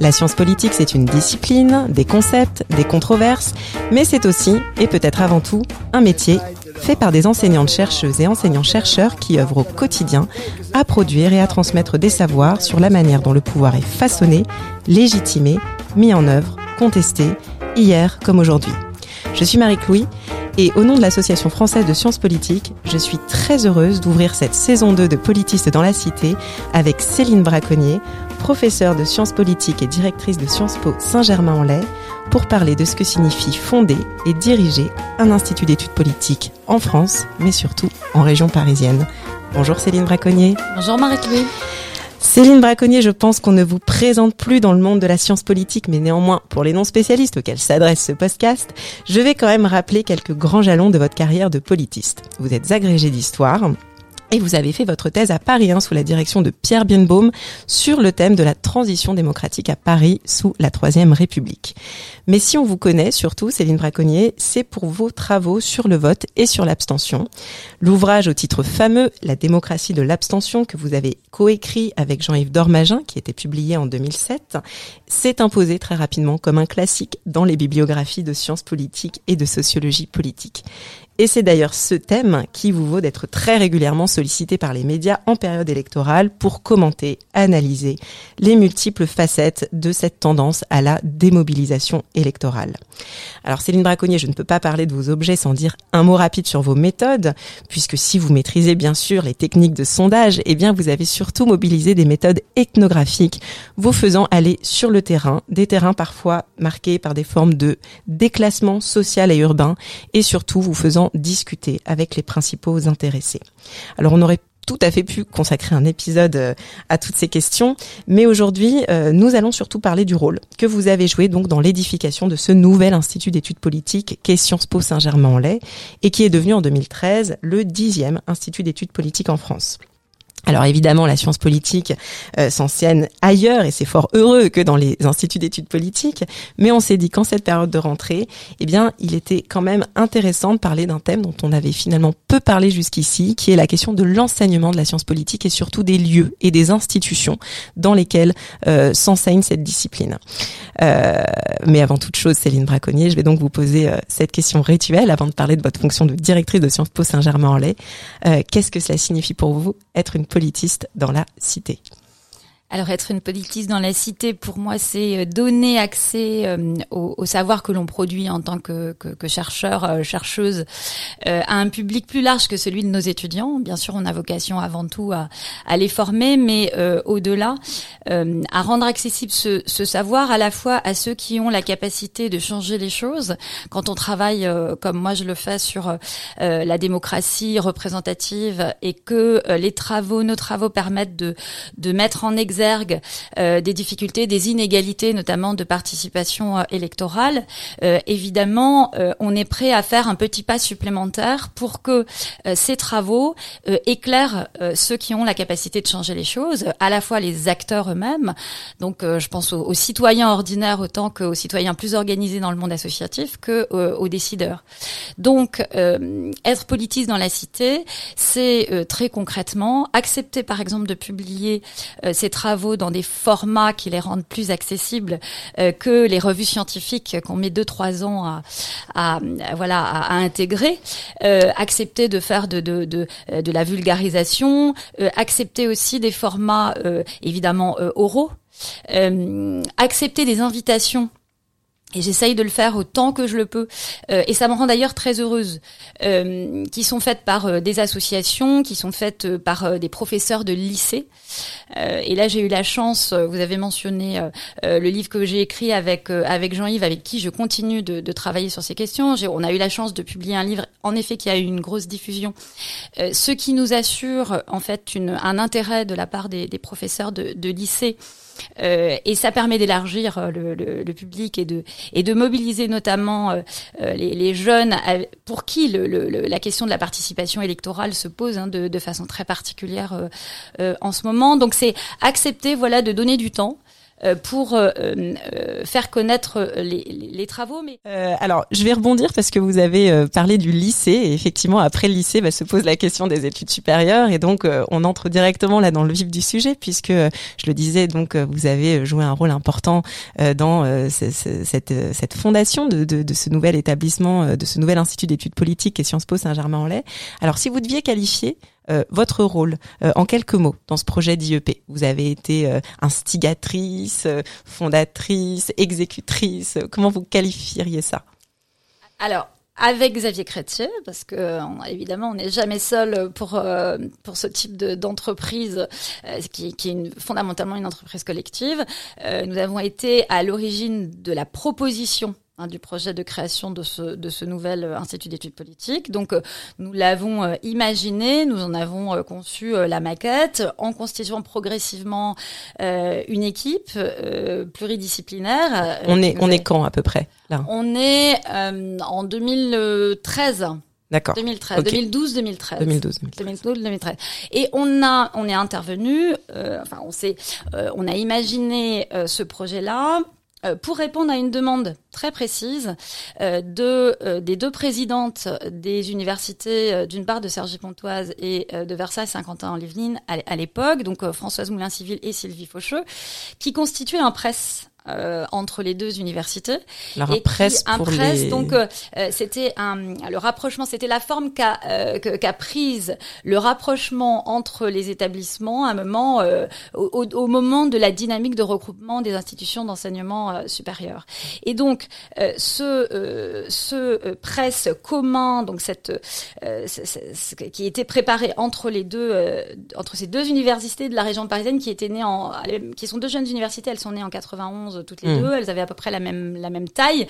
La science politique, c'est une discipline, des concepts, des controverses, mais c'est aussi, et peut-être avant tout, un métier fait par des enseignantes chercheuses et enseignants-chercheurs qui œuvrent au quotidien à produire et à transmettre des savoirs sur la manière dont le pouvoir est façonné, légitimé, mis en œuvre, contesté, hier comme aujourd'hui. Je suis Marie-Louis et au nom de l'Association française de sciences politiques, je suis très heureuse d'ouvrir cette saison 2 de Politistes dans la Cité avec Céline Braconnier, professeure de sciences politiques et directrice de Sciences Po Saint-Germain-en-Laye, pour parler de ce que signifie fonder et diriger un institut d'études politiques en France, mais surtout en région parisienne. Bonjour Céline Braconnier. Bonjour Marie-Louis. Céline Braconnier, je pense qu'on ne vous présente plus dans le monde de la science politique, mais néanmoins, pour les non-spécialistes auxquels s'adresse ce podcast, je vais quand même rappeler quelques grands jalons de votre carrière de politiste. Vous êtes agrégé d'histoire, et vous avez fait votre thèse à Paris hein, sous la direction de Pierre Bienbaum sur le thème de la transition démocratique à Paris sous la Troisième République. Mais si on vous connaît, surtout Céline Braconnier, c'est pour vos travaux sur le vote et sur l'abstention. L'ouvrage au titre fameux La démocratie de l'abstention que vous avez coécrit avec Jean-Yves Dormagin, qui était publié en 2007, s'est imposé très rapidement comme un classique dans les bibliographies de sciences politiques et de sociologie politique. Et c'est d'ailleurs ce thème qui vous vaut d'être très régulièrement sollicité par les médias en période électorale pour commenter, analyser les multiples facettes de cette tendance à la démobilisation électorale. Alors Céline Braconnier, je ne peux pas parler de vos objets sans dire un mot rapide sur vos méthodes, puisque si vous maîtrisez bien sûr les techniques de sondage, eh bien vous avez surtout mobilisé des méthodes ethnographiques, vous faisant aller sur le terrain, des terrains parfois marqués par des formes de déclassement social et urbain, et surtout vous faisant discuter avec les principaux intéressés. Alors on aurait tout à fait pu consacrer un épisode euh, à toutes ces questions, mais aujourd'hui, euh, nous allons surtout parler du rôle que vous avez joué donc dans l'édification de ce nouvel institut d'études politiques qu'est Sciences Po Saint-Germain-en-Laye et qui est devenu en 2013 le dixième institut d'études politiques en France. Alors évidemment, la science politique euh, s'enseigne ailleurs et c'est fort heureux que dans les instituts d'études politiques. Mais on s'est dit qu'en cette période de rentrée, eh bien, il était quand même intéressant de parler d'un thème dont on avait finalement peu parlé jusqu'ici, qui est la question de l'enseignement de la science politique et surtout des lieux et des institutions dans lesquelles euh, s'enseigne cette discipline. Euh, mais avant toute chose, Céline Braconnier, je vais donc vous poser euh, cette question rituelle avant de parler de votre fonction de directrice de Sciences Po Saint-Germain-en-Laye. Qu'est-ce que cela signifie pour vous être une politiste dans la cité. Alors être une politiste dans la cité, pour moi, c'est euh, donner accès euh, au, savoir que l'on produit en tant que, chercheur, euh, chercheuse, à un public plus large que celui de nos étudiants. Bien sûr, on a vocation avant tout à, les former, mais au-delà, à rendre accessible ce, ce, savoir à la fois à ceux qui ont la capacité de changer les choses. Quand on travaille, comme moi je le fais, sur la démocratie représentative et que les travaux, nos travaux permettent de, de mettre en exergue euh, des difficultés, des inégalités, notamment de participation euh, électorale, euh, évidemment, on est prêt à faire un petit pas supplémentaire pour que ces travaux éclairent ceux qui ont la capacité de changer les choses, à la fois les acteurs eux-mêmes, donc je pense aux, citoyens ordinaires autant qu'aux citoyens plus organisés dans le monde associatif que aux décideurs. Donc, être politiste dans la cité, c'est très concrètement accepter, par exemple, de publier ces travaux dans des formats qui les rendent plus accessibles euh, que les revues scientifiques qu'on met deux trois ans à, voilà à, intégrer, euh, accepter de faire de de, de, de la vulgarisation, euh, accepter aussi des formats évidemment oraux, accepter des invitations et j'essaye de le faire autant que je le peux. Euh, et ça me rend d'ailleurs très heureuse. Euh, qui sont faites par euh, des associations, qui sont faites par des professeurs de lycée. et là, j'ai eu la chance, vous avez mentionné le livre que j'ai écrit avec, avec Jean-Yves, avec qui je continue de, de travailler sur ces questions. On a eu la chance de publier un livre, en effet, qui a eu une grosse diffusion. ce qui nous assure, en fait, une, un intérêt de la part des, des professeurs de, de lycée et ça permet d'élargir le, le, public et de et de mobiliser notamment les, les, jeunes pour qui le, la question de la participation électorale se pose hein, de, façon très particulière en ce moment. Donc c'est accepter voilà de donner du temps euh, pour euh, euh, faire connaître les, travaux. Mais alors, je vais rebondir parce que vous avez parlé du lycée et effectivement, après le lycée, bah, se pose la question des études supérieures et donc on entre directement là dans le vif du sujet puisque je le disais, donc vous avez joué un rôle important dans cette, cette fondation de, de, de, ce nouvel établissement, de ce nouvel institut d'études politiques et Sciences Po Saint-Germain-en-Laye. Alors, si vous deviez qualifier euh, votre rôle euh, en quelques mots dans ce projet d'IEP. Vous avez été euh, instigatrice, fondatrice, exécutrice. Comment vous qualifieriez ça? Alors, avec Xavier Chrétien, parce que évidemment on n'est jamais seul pour pour ce type d'entreprise qui, qui, est une, fondamentalement une entreprise collective. nous avons été à l'origine de la proposition Hein, du projet de création de ce, de ce nouvel euh, institut d'études politiques. Donc, euh, nous l'avons euh, imaginé, nous en avons conçu la maquette en constituant progressivement une équipe pluridisciplinaire. On est, on est quand à peu près là? On est en 2013. D'accord. 2013, 2012, 2013. 2012, 2012, 2013. Et on a, on est intervenu, enfin, on s'est, on a imaginé ce projet-là pour répondre à une demande très précise euh, de euh, des deux présidentes des universités, d'une part de Cergy-Pontoise et de Versailles-Saint-Quentin en Yvelines à l'époque, donc Françoise Moulin-Civil et Sylvie Faucheux, qui constituaient un presse euh, entre les deux universités. et presse un pour presse, les... donc euh, euh, c'était un le rapprochement, c'était la forme qu'a euh, qu'a prise le rapprochement entre les établissements à un moment au, au, moment de la dynamique de regroupement des institutions d'enseignement supérieur. Et donc ce ce presse commun, donc cette qui était préparé entre les deux entre ces deux universités de la région parisienne qui étaient nées en qui sont deux jeunes universités, elles sont nées en 91 toutes les mmh. deux. Elles avaient à peu près la même, la même taille.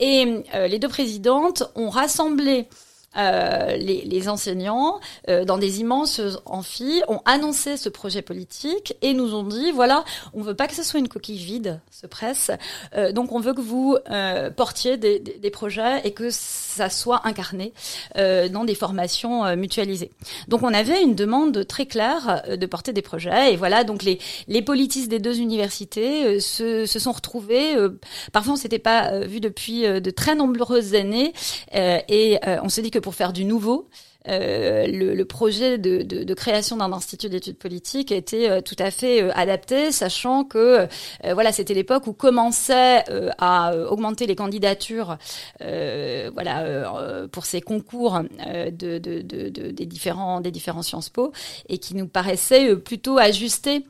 Et euh, les deux présidentes ont rassemblé euh, les, les, enseignants euh, dans des immenses amphis ont annoncé ce projet politique et nous ont dit voilà on veut pas que ce soit une coquille vide ce presse. Euh, donc on veut que vous euh, portiez des, des, des, projets et que ça soit incarné euh, dans des formations mutualisées. Donc on avait une demande très claire de porter des projets et voilà donc les les politistes des deux universités se, se sont retrouvés parfois on s'était pas vu depuis de très nombreuses années et on se dit que pour faire du nouveau. Euh, le, le, projet de, de, de création d'un institut d'études politiques était euh, tout à fait euh, adapté, sachant que euh, voilà c'était l'époque où commençait à augmenter les candidatures, voilà pour ces concours de, des différents des différents Sciences Po et qui nous paraissait plutôt ajusté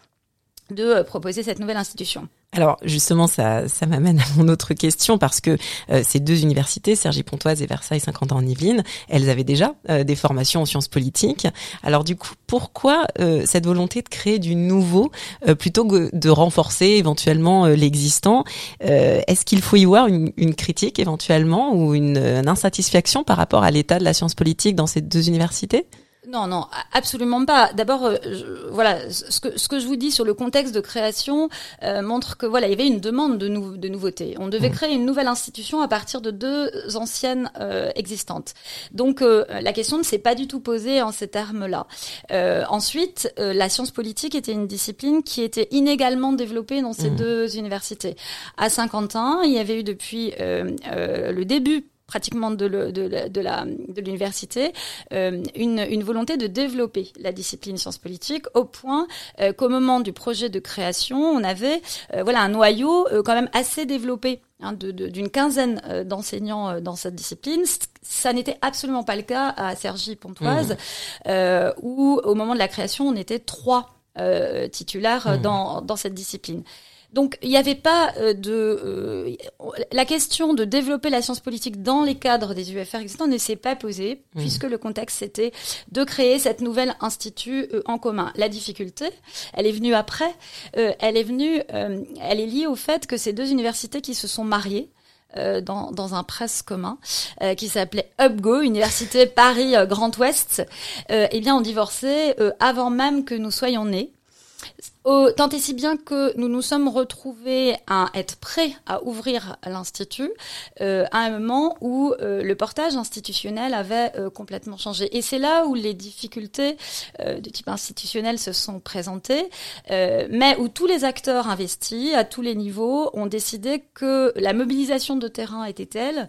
de proposer cette nouvelle institution. Alors justement, ça, ça m'amène à mon autre question parce que euh, ces deux universités, Sergi Pontoise et Versailles 50 ans en Yvelines, elles avaient déjà euh, des formations en sciences politiques. Alors du coup, pourquoi euh, cette volonté de créer du nouveau plutôt que de renforcer éventuellement l'existant Est-ce qu'il faut y voir une, une critique éventuellement ou une, une insatisfaction par rapport à l'état de la science politique dans ces deux universités? Non, non, absolument pas. D'abord, euh, voilà, ce que ce que je vous dis sur le contexte de création euh, montre que voilà, il y avait une demande de, nou de nouveauté. On devait mmh. créer une nouvelle institution à partir de deux anciennes euh, existantes. Donc la question ne s'est pas du tout posée en ces termes-là. ensuite, la science politique était une discipline qui était inégalement développée dans ces mmh. deux universités. À Saint-Quentin, il y avait eu depuis le début pratiquement de, le, de, de, la de l'université euh, une, une volonté de développer la discipline sciences politiques au point euh, qu'au moment du projet de création on avait euh, voilà un noyau quand même assez développé hein, d'une quinzaine d'enseignants dans cette discipline ça n'était absolument pas le cas à Sergi Pontoise mmh. où au moment de la création on était trois titulaires mmh. dans, dans cette discipline. Donc il n'y avait pas euh, de euh, la question de développer la science politique dans les cadres des UFR existants ne s'est pas posée mmh. puisque le contexte c'était de créer cette nouvelle institut euh, en commun. La difficulté, elle est venue après, elle est venue, elle est liée au fait que ces deux universités qui se sont mariées dans, dans, un presse commun qui s'appelait UpGo, Université Paris Grand Ouest, eh bien ont divorcé avant même que nous soyons nés tant et si bien que nous nous sommes retrouvés à être prêts à ouvrir l'institut euh, à un moment où euh, le portage institutionnel avait euh, complètement changé. Et c'est là où les difficultés de type institutionnel se sont présentées, mais où tous les acteurs investis à tous les niveaux ont décidé que la mobilisation de terrain était telle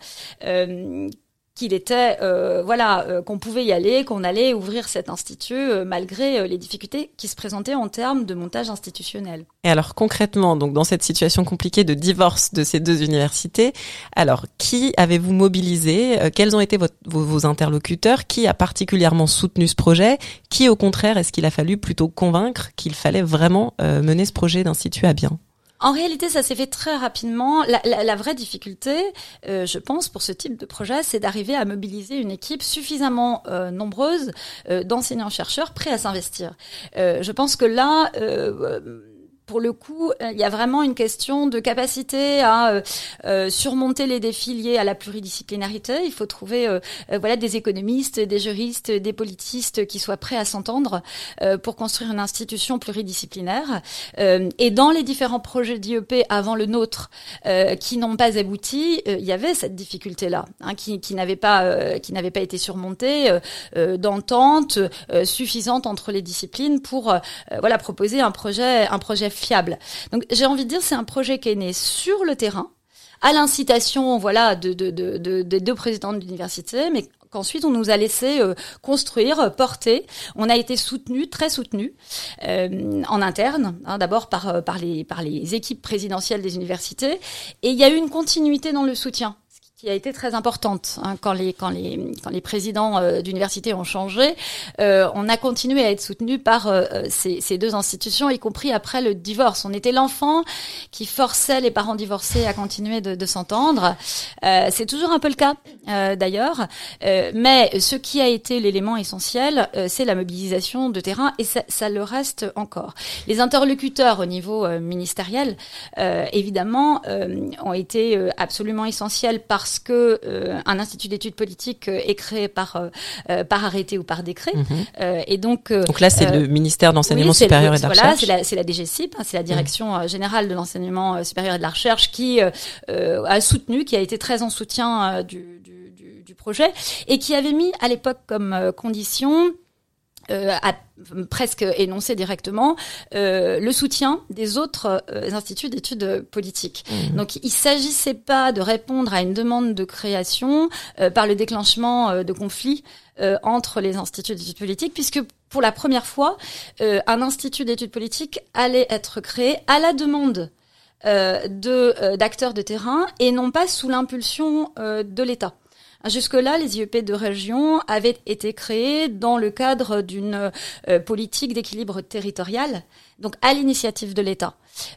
qu'il était euh, voilà euh, qu'on pouvait y aller, qu'on allait ouvrir cet institut euh, malgré les difficultés qui se présentaient en termes de montage institutionnel. Et alors concrètement, donc dans cette situation compliquée de divorce de ces deux universités, alors qui avez-vous mobilisé Quels ont été vos, vos, interlocuteurs Qui a particulièrement soutenu ce projet Qui au contraire est-ce qu'il a fallu plutôt convaincre qu'il fallait vraiment mener ce projet d'institut à bien? En réalité, ça s'est fait très rapidement. La, la, la vraie difficulté, euh, je pense, pour ce type de projet, c'est d'arriver à mobiliser une équipe suffisamment euh, nombreuse euh, d'enseignants-chercheurs prêts à s'investir. je pense que là pour le coup, euh, il y a vraiment une question de capacité à euh, euh, surmonter les défis liés à la pluridisciplinarité. Il faut trouver voilà des économistes, des juristes, des politistes qui soient prêts à s'entendre pour construire une institution pluridisciplinaire. et dans les différents projets d'IEP avant le nôtre qui n'ont pas abouti, il y avait cette difficulté-là, hein, qui, qui n'avait pas qui n'avait pas été surmontée d'entente suffisante entre les disciplines pour voilà proposer un projet un projet fiable. Donc j'ai envie de dire c'est un projet qui est né sur le terrain à l'incitation voilà de, de, de, des deux présidents de l'université, mais qu'ensuite on nous a laissé euh, construire, porter. On a été soutenu, très soutenu euh, en interne, hein, d'abord euh, par les équipes présidentielles des universités, et il y a eu une continuité dans le soutien qui a été très importante hein, quand les quand les quand les présidents euh, d'université ont changé. Euh, on a continué à être soutenu par euh, ces, ces, deux institutions, y compris après le divorce. On était l'enfant qui forçait les parents divorcés à continuer de, de s'entendre. Euh, c'est toujours un peu le cas d'ailleurs, mais ce qui a été l'élément essentiel, c'est la mobilisation de terrain et ça, ça, le reste encore. Les interlocuteurs au niveau ministériel, évidemment, ont été absolument essentiels parce parce que euh, un institut d'études politiques euh, est créé par euh, par arrêté ou par décret. Mhm. et donc donc là c'est le ministère d'enseignement supérieur et de la voilà, recherche. Voilà, c'est la, la DGCIP, hein, c'est la direction mhm. générale de l'enseignement supérieur et de la recherche qui a soutenu, qui a été très en soutien du, du projet et qui avait mis à l'époque comme condition euh, a presque énoncé directement euh, le soutien des autres euh, instituts d'études politiques. Mmh. Donc il s'agissait pas de répondre à une demande de création euh, par le déclenchement euh, de conflits entre les instituts d'études politiques, puisque pour la première fois, un institut d'études politiques allait être créé à la demande de d'acteurs de terrain et non pas sous l'impulsion de l'État. Jusque-là, les IEP de région avaient été créés dans le cadre d'une euh, politique d'équilibre territorial, donc à l'initiative de l'État.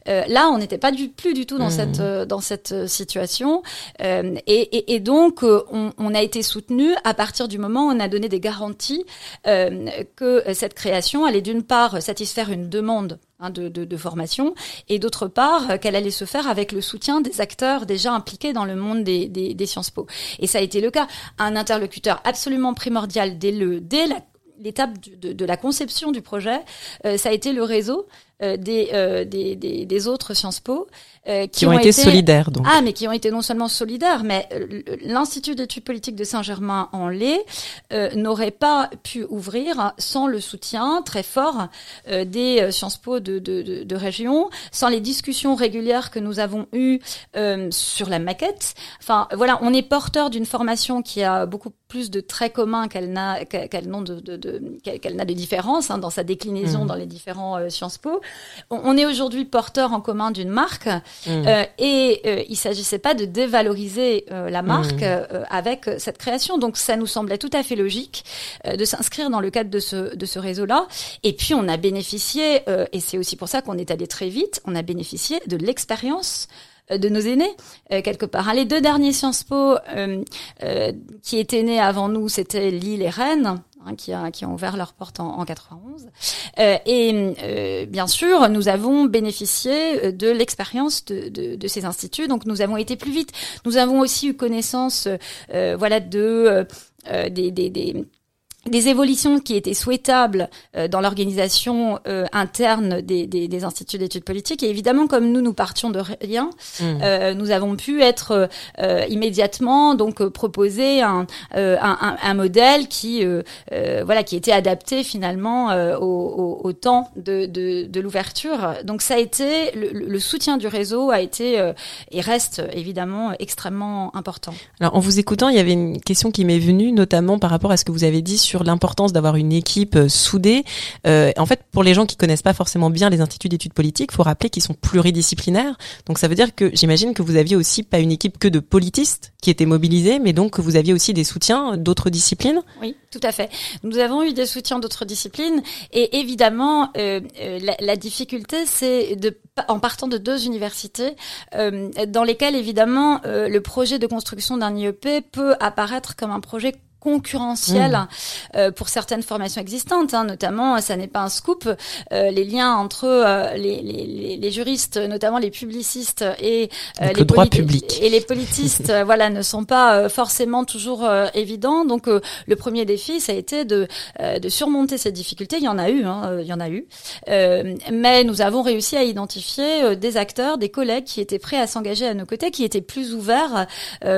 Euh, là, on n'était pas du, plus du tout dans mmh. cette euh, dans cette situation, et, et, et, donc on, on, a été soutenu à partir du moment où on a donné des garanties que cette création allait d'une part satisfaire une demande Hein, de, formation, et d'autre part euh, qu'elle allait se faire avec le soutien des acteurs déjà impliqués dans le monde des, Sciences Po. Et ça a été le cas. Un interlocuteur absolument primordial dès le dès l'étape de, de, la conception du projet, euh, ça a été le réseau euh, des, euh, des, des, des, autres Sciences Po euh, qui, ont, été, solidaires. Donc. Ah, mais qui ont été non seulement solidaires, mais l'Institut d'études politiques de Saint-Germain-en-Laye n'aurait pas pu ouvrir sans le soutien très fort des Sciences Po de, de, de, de, région, sans les discussions régulières que nous avons eues sur la maquette. Enfin, voilà, on est porteur d'une formation qui a beaucoup plus de traits communs qu'elle n'a qu'elle n'a de, de, qu'elle n'a de différences hein, dans sa déclinaison mmh. dans les différents Sciences Po on, est aujourd'hui porteur en commun d'une marque mmh. euh, et euh, il s'agissait pas de dévaloriser euh, la marque mmh. avec cette création. Donc ça nous semblait tout à fait logique de s'inscrire dans le cadre de ce, de ce réseau-là. Et puis on a bénéficié, et c'est aussi pour ça qu'on est allé très vite, on a bénéficié de l'expérience de nos aînés quelque part. Hein, les deux derniers Sciences Po qui étaient nés avant nous, c'était Lille et Rennes. Hein, qui, a, qui ont ouvert leurs portes en, en 91. Euh, et euh, bien sûr, nous avons bénéficié euh, de l'expérience de, de, de, ces instituts, donc nous avons été plus vite. Nous avons aussi eu connaissance, euh, voilà, de des, des, des des évolutions qui étaient souhaitables euh, dans l'organisation euh, interne des, des, des instituts d'études politiques. Et évidemment, comme nous, nous partions de rien, mmh. euh, nous avons pu être immédiatement donc proposer un, un, un, modèle qui voilà qui était adapté finalement au, au, au, temps de, de, de l'ouverture. Donc ça a été le, le, soutien du réseau a été et reste évidemment extrêmement important. Alors en vous écoutant, il y avait une question qui m'est venue, notamment par rapport à ce que vous avez dit sur l'importance d'avoir une équipe euh, soudée. Euh, en fait, pour les gens qui connaissent pas forcément bien les instituts d'études politiques, faut rappeler qu'ils sont pluridisciplinaires. Donc ça veut dire que j'imagine que vous aviez aussi pas une équipe que de politistes qui étaient mobilisés, mais donc que vous aviez aussi des soutiens d'autres disciplines? Oui, tout à fait. Nous avons eu des soutiens d'autres disciplines et évidemment euh, la, difficulté, c'est de en partant de deux universités dans lesquelles évidemment le projet de construction d'un IEP peut apparaître comme un projet concurrentiel mmh. euh, pour certaines formations existantes, hein, notamment, ça n'est pas un scoop, euh, les liens entre euh, les, les, les, juristes, notamment les publicistes et les droit public et les politistes, voilà, ne sont pas forcément toujours évidents. Donc, le premier défi, ça a été de, de surmonter ces difficultés. Il y en a eu, hein, il y en a eu, mais nous avons réussi à identifier des acteurs, des collègues qui étaient prêts à s'engager à nos côtés, qui étaient plus ouverts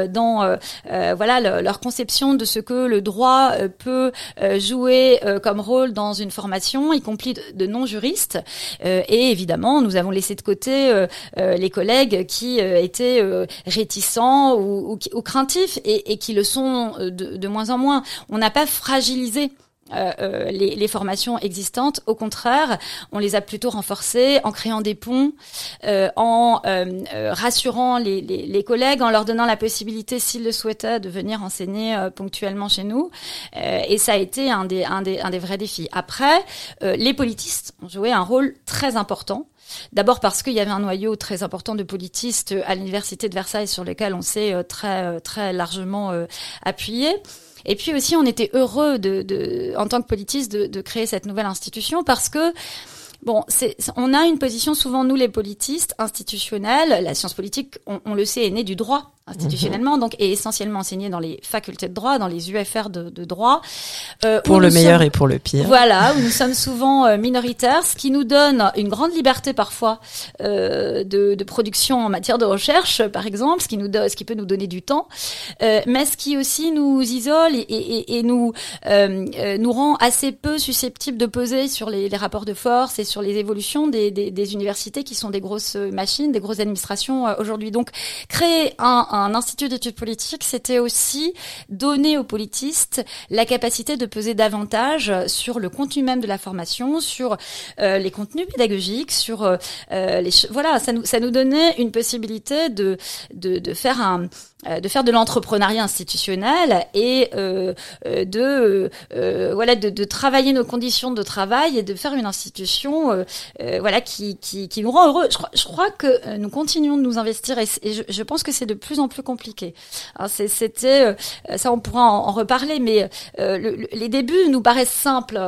dans, voilà, leur conception de ce que le droit euh, peut euh, jouer euh, comme rôle dans une formation, y compris de, non-juristes. et évidemment, nous avons laissé de côté les collègues qui étaient réticents ou, craintifs et, qui le sont de moins en moins. On n'a pas fragilisé euh, euh, les, les, formations existantes. Au contraire, on les a plutôt renforcées en créant des ponts, euh, en euh, rassurant les, les, les, collègues, en leur donnant la possibilité, s'ils le souhaitaient, de venir enseigner ponctuellement chez nous. et ça a été un des, un des, un des vrais défis. Après, les politistes ont joué un rôle très important. D'abord parce qu'il y avait un noyau très important de politistes à l'université de Versailles sur lequel on s'est très très largement appuyé. Et puis aussi, on était heureux de, en tant que politiste de, créer cette nouvelle institution parce que Bon, c'est, on a une position souvent nous les politistes institutionnels. La science politique, on le sait, est née du droit institutionnellement, mhm. donc est essentiellement enseigné dans les facultés de droit, dans les UFR de, de droit. Euh, pour le meilleur et pour le pire. Voilà, où nous sommes souvent euh, minoritaires, ce qui nous donne une grande liberté parfois euh, de, de, production en matière de recherche, par exemple, ce qui nous ce qui peut nous donner du temps, euh, mais ce qui aussi nous isole et, et, et nous nous rend assez peu susceptibles de peser sur les, les, rapports de force et sur les évolutions des, des, des, universités qui sont des grosses machines, des grosses administrations aujourd'hui. Donc créer un un institut d'études politiques, c'était aussi donner aux politistes la capacité de peser davantage sur le contenu même de la formation, sur euh, les contenus pédagogiques, sur euh, euh, les voilà, ça nous ça nous donnait une possibilité de de, de faire un de faire de l'entrepreneuriat institutionnel et euh, euh de euh, voilà de, de, travailler nos conditions de travail et de faire une institution euh, voilà qui, qui, qui, nous rend heureux. Je crois, je crois que nous continuons de nous investir et, je, je, pense que c'est de plus en plus compliqué. C'était ça on pourra en, reparler, mais le, les débuts nous paraissent simples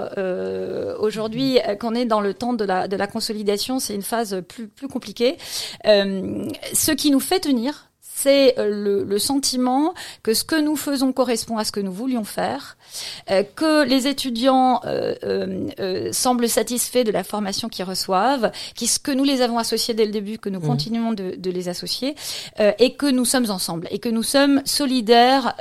aujourd'hui qu'on est dans le temps de la de la consolidation. C'est une phase plus plus compliquée. ce qui nous fait tenir c'est euh, le, le, sentiment que ce que nous faisons correspond à ce que nous voulions faire, euh, que les étudiants euh, semblent satisfaits de la formation qu'ils reçoivent, que nous les avons associés dès le début, que nous mmh. continuons de, de, les associer, et que nous sommes ensemble, et que nous sommes solidaires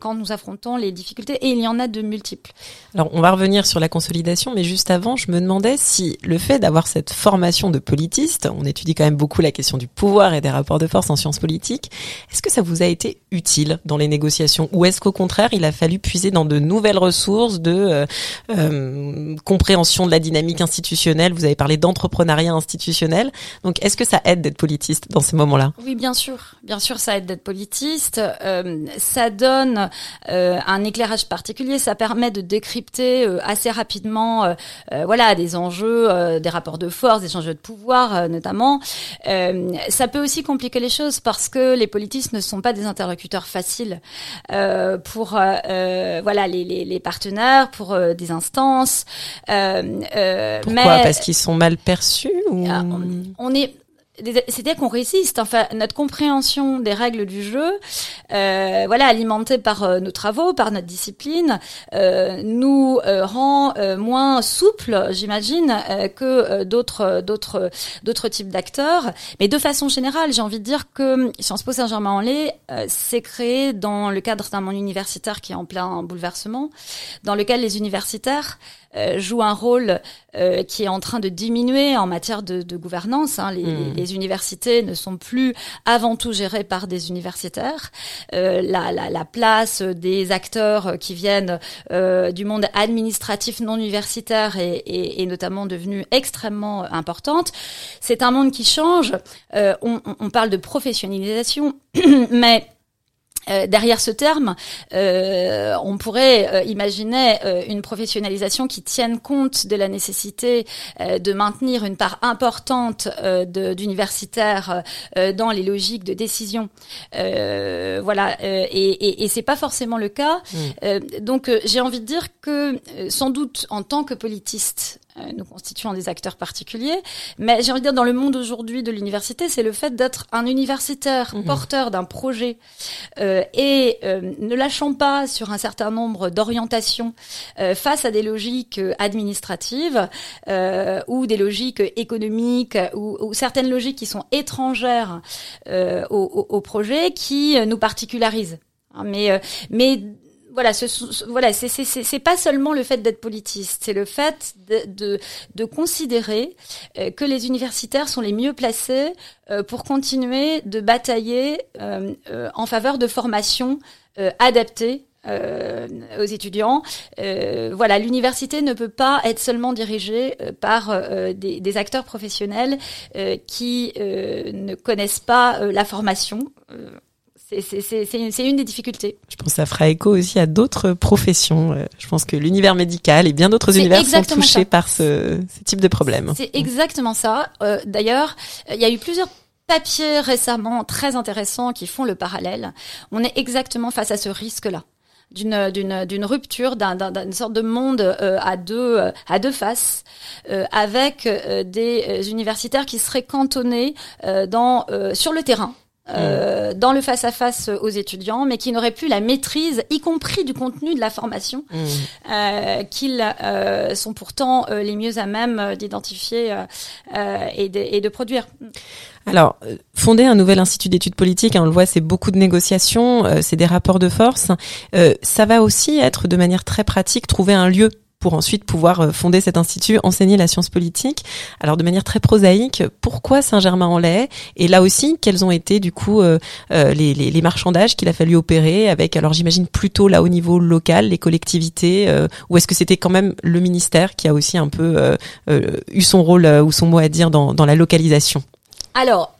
quand nous affrontons les difficultés, et il y en a de multiples. Alors on va revenir sur la consolidation, mais juste avant, je me demandais si le fait d'avoir cette formation de politiste, on étudie quand même beaucoup la question du pouvoir et des rapports de force en sciences politiques, est-ce que ça vous a été utile dans les négociations ou est-ce qu'au contraire, il a fallu puiser dans de nouvelles ressources de euh, euh, compréhension de la dynamique institutionnelle? Vous avez parlé d'entrepreneuriat institutionnel. Donc, est-ce que ça aide d'être politiste dans ces moments-là? Oui, bien sûr. Bien sûr, ça aide d'être politiste. Euh, ça donne un éclairage particulier. Ça permet de décrypter assez rapidement, voilà, des enjeux, des rapports de force, des enjeux de pouvoir, notamment. ça peut aussi compliquer les choses parce que les politistes ne sont pas des interlocuteurs faciles euh, pour euh, euh, voilà les, les, les, partenaires, pour des instances. Pourquoi? Parce qu'ils sont mal perçus ou... on est c'est-à-dire qu'on résiste. Enfin, notre compréhension des règles du jeu, euh, voilà, alimentée par euh, nos travaux, par notre discipline, euh, nous euh, rend euh, moins souple, j'imagine, que d'autres, d'autres, d'autres types d'acteurs. Mais de façon générale, j'ai envie de dire que Sciences Po Saint-Germain-en-Laye s'est créé dans le cadre d'un monde universitaire qui est en plein bouleversement, dans lequel les universitaires euh, joue un rôle euh, qui est en train de diminuer en matière de, de gouvernance. Hein. Les, mmh. les, universités ne sont plus avant tout gérées par des universitaires. Euh, la, la, la, place des acteurs qui viennent euh, du monde administratif non universitaire est, est, est, notamment devenue extrêmement importante. C'est un monde qui change. Euh, on, on parle de professionnalisation, mais euh, derrière ce terme, euh, on pourrait euh, imaginer euh, une professionnalisation qui tienne compte de la nécessité de maintenir une part importante d'universitaires dans les logiques de décision. voilà, et, et, et c'est pas forcément le cas. Mmh. donc, j'ai envie de dire que, sans doute, en tant que politiste, nous constituons des acteurs particuliers. Mais j'ai envie de dire, dans le monde aujourd'hui de l'université, c'est le fait d'être un universitaire mhm. porteur d'un projet euh, et euh, ne lâchant pas sur un certain nombre d'orientations euh, face à des logiques administratives euh, ou des logiques économiques ou, ou, certaines logiques qui sont étrangères au, au, au, projet qui nous particularisent. Mais, mais voilà, ce, voilà, c'est pas seulement le fait d'être politiste, c'est le fait de, considérer euh, que les universitaires sont les mieux placés euh, pour continuer de batailler euh, en faveur de formations adaptées aux étudiants. Voilà, l'université ne peut pas être seulement dirigée par des, acteurs professionnels qui ne connaissent pas la formation c'est une, une, des difficultés. Je pense que ça fera écho aussi à d'autres professions. Euh, je pense que l'univers médical et bien d'autres univers sont touchés par ce, ce, type de problème. C'est exactement ça. Euh, D'ailleurs, il y a eu plusieurs papiers récemment très intéressants qui font le parallèle. On est exactement face à ce risque-là d'une d'une d'une rupture d'une sorte de monde euh, à deux euh, à deux faces euh, avec des universitaires qui seraient cantonnés dans sur le terrain euh, dans le face-à-face aux étudiants, mais qui n'auraient plus la maîtrise, y compris du contenu de la formation, mmh. euh, qu'ils euh, sont pourtant euh, les mieux à même d'identifier euh, et de, et, de, produire. Alors, fonder un nouvel institut d'études politiques, hein, on le voit, c'est beaucoup de négociations, c'est des rapports de force. ça va aussi être de manière très pratique trouver un lieu pour ensuite pouvoir euh, fonder cet institut, enseigner la science politique. Alors de manière très prosaïque, pourquoi Saint-Germain-en-Laye? Et là aussi, quels ont été du coup euh, euh, les, marchandages qu'il a fallu opérer avec, alors j'imagine plutôt là au niveau local, les collectivités, ou est-ce que c'était quand même le ministère qui a aussi un peu eu son rôle ou son mot à dire dans la localisation? Alors,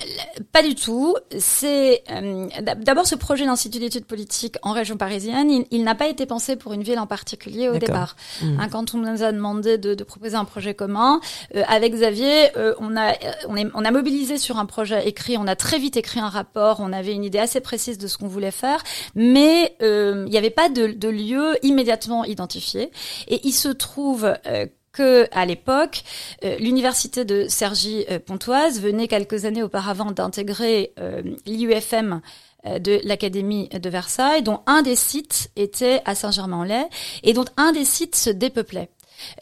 pas du tout. C'est euh, d'abord ce projet d'institut d'études politiques en région parisienne. Il, n'a pas été pensé pour une ville en particulier au départ. Mmh. Hein, quand on nous a demandé de, de proposer un projet commun, euh, avec Xavier, euh, on a on, est, on a mobilisé sur un projet écrit. On a très vite écrit un rapport. On avait une idée assez précise de ce qu'on voulait faire, mais il n'y avait pas de, de, lieu immédiatement identifié. Et il se trouve que à l'époque, euh, l'université de Cergy-Pontoise venait quelques années auparavant d'intégrer euh, l'IUFM euh, de l'Académie de Versailles, dont un des sites était à Saint-Germain-en-Laye et dont un des sites se dépeuplait.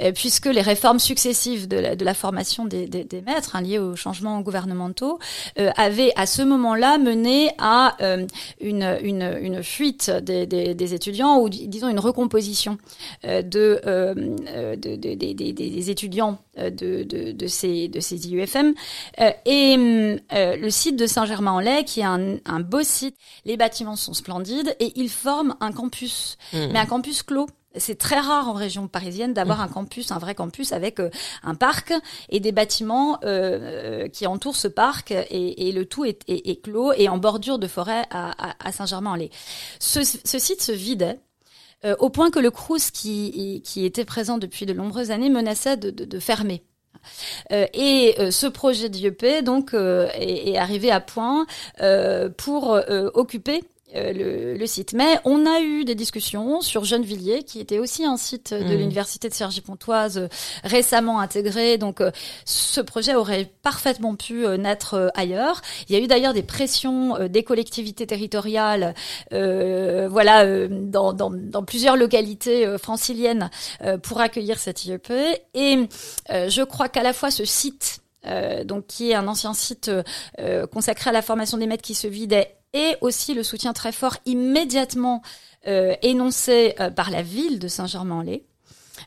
Euh, puisque les réformes successives de la, de la formation des, des, des maîtres, hein, liées aux changements gouvernementaux, euh, avaient à ce moment-là mené à euh, une, une, une, fuite des, des, étudiants ou disons une recomposition euh, de, de, de des, étudiants de, ces, de ces IUFM. et le site de Saint-Germain-en-Laye, qui est un, un beau site, les bâtiments sont splendides et ils forment un campus, mmh. mais un campus clos. C'est très rare en région parisienne d'avoir un campus, un vrai campus avec euh, un parc et des bâtiments euh, euh, qui entourent ce parc et, et le tout est, est, est, clos et en bordure de forêt à, à, à Saint-Germain-en-Laye. Ce, ce, site se vidait. Euh, au point que le Crous, qui, qui était présent depuis de nombreuses années, menaçait de, de, de fermer. Euh, et euh, ce projet d'IEP donc est, est, arrivé à point pour occuper le, le, site. Mais on a eu des discussions sur Gennevilliers, qui était aussi un site de mmh. l'université de Cergy-Pontoise récemment intégré. Donc, ce projet aurait parfaitement pu naître ailleurs. Il y a eu d'ailleurs des pressions des collectivités territoriales, voilà, dans, dans, dans, plusieurs localités franciliennes pour accueillir cette IEP. Et je crois qu'à la fois ce site euh, donc qui est un ancien site euh, consacré à la formation des maîtres qui se vidait, et aussi le soutien très fort immédiatement euh, énoncé par la ville de Saint-Germain-en-Laye.